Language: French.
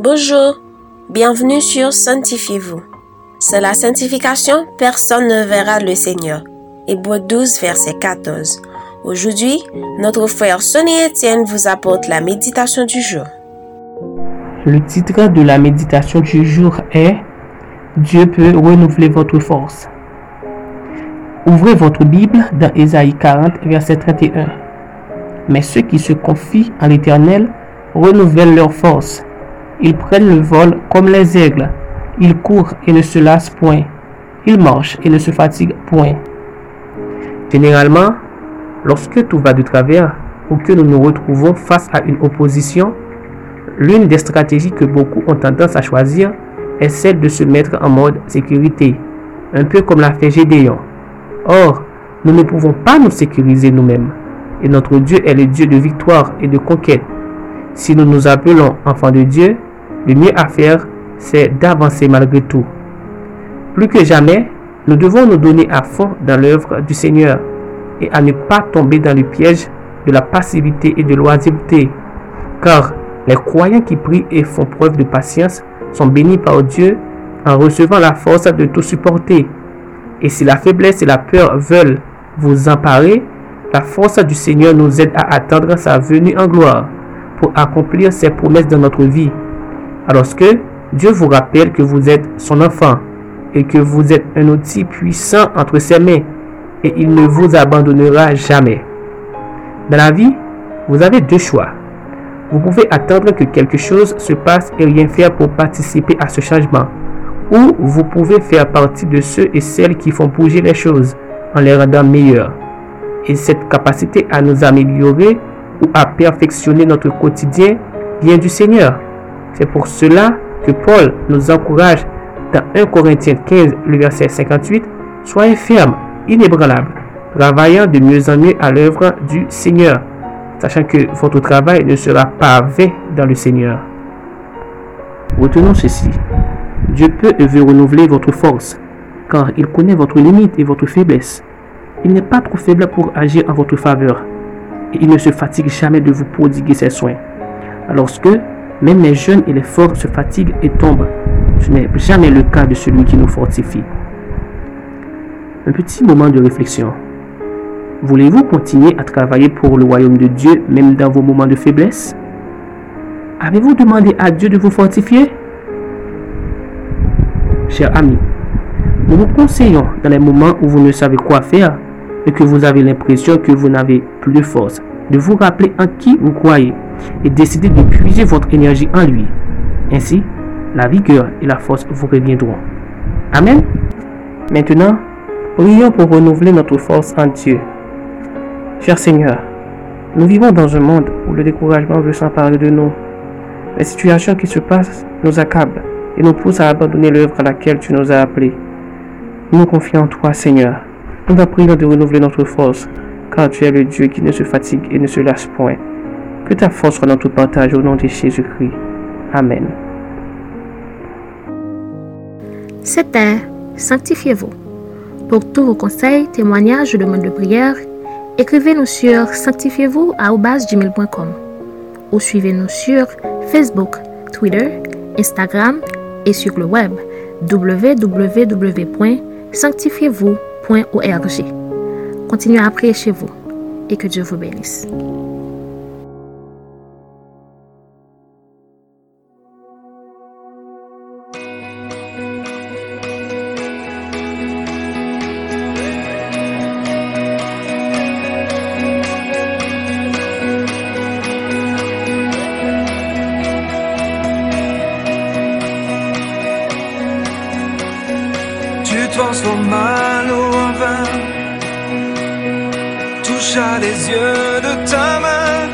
Bonjour, bienvenue sur Sanctifiez-vous. C'est la sanctification, personne ne verra le Seigneur. Hébreu 12, verset 14. Aujourd'hui, notre frère Sonny Etienne vous apporte la méditation du jour. Le titre de la méditation du jour est Dieu peut renouveler votre force. Ouvrez votre Bible dans Ésaïe 40, verset 31. Mais ceux qui se confient en l'Éternel renouvellent leur force. Ils prennent le vol comme les aigles. Ils courent et ne se lassent point. Ils marchent et ne se fatiguent point. Généralement, lorsque tout va de travers ou que nous nous retrouvons face à une opposition, l'une des stratégies que beaucoup ont tendance à choisir est celle de se mettre en mode sécurité, un peu comme l'a fait Gédéon. Or, nous ne pouvons pas nous sécuriser nous-mêmes. Et notre Dieu est le Dieu de victoire et de conquête. Si nous nous appelons enfants de Dieu, le mieux à faire, c'est d'avancer malgré tout. Plus que jamais, nous devons nous donner à fond dans l'œuvre du Seigneur et à ne pas tomber dans le piège de la passivité et de l'oisiveté. Car les croyants qui prient et font preuve de patience sont bénis par Dieu en recevant la force de tout supporter. Et si la faiblesse et la peur veulent vous emparer, la force du Seigneur nous aide à attendre sa venue en gloire pour accomplir ses promesses dans notre vie. Alors que Dieu vous rappelle que vous êtes son enfant et que vous êtes un outil puissant entre ses mains et il ne vous abandonnera jamais. Dans la vie, vous avez deux choix. Vous pouvez attendre que quelque chose se passe et rien faire pour participer à ce changement ou vous pouvez faire partie de ceux et celles qui font bouger les choses en les rendant meilleures. Et cette capacité à nous améliorer ou à perfectionner notre quotidien vient du Seigneur. C'est pour cela que Paul nous encourage dans 1 Corinthiens 15, le verset 58, Soyez fermes, inébranlables, travaillant de mieux en mieux à l'œuvre du Seigneur, sachant que votre travail ne sera pas vain dans le Seigneur. Retenons ceci. Dieu peut et veut renouveler votre force, car il connaît votre limite et votre faiblesse. Il n'est pas trop faible pour agir en votre faveur, et il ne se fatigue jamais de vous prodiguer ses soins. Même les jeunes et les forts se fatiguent et tombent, ce n'est jamais le cas de celui qui nous fortifie. Un petit moment de réflexion. Voulez-vous continuer à travailler pour le royaume de Dieu même dans vos moments de faiblesse? Avez-vous demandé à Dieu de vous fortifier? Chers amis, nous vous conseillons dans les moments où vous ne savez quoi faire et que vous avez l'impression que vous n'avez plus de force, de vous rappeler en qui vous croyez et décider de puiser votre énergie en lui. Ainsi, la vigueur et la force vous reviendront. Amen. Maintenant, prions pour renouveler notre force en Dieu. Cher Seigneur, nous vivons dans un monde où le découragement veut s'emparer de nous. Les situations qui se passent nous accablent et nous pousse à abandonner l'œuvre à laquelle tu nous as appelés. Nous confions en toi, Seigneur. Nous te prions de renouveler notre force, car tu es le Dieu qui ne se fatigue et ne se lasse point. Que ta force soit notre partage au nom de Jésus-Christ. Amen. C'était Sanctifiez-vous. Pour tous vos conseils, témoignages ou demandes de prière, écrivez-nous sur sanctifiez-vous à ou suivez-nous sur Facebook, Twitter, Instagram et sur le web www.sanctifiez-vous.org. Continuez à prier chez vous et que Dieu vous bénisse. Transforme mal en vain. Touche à les yeux de ta main,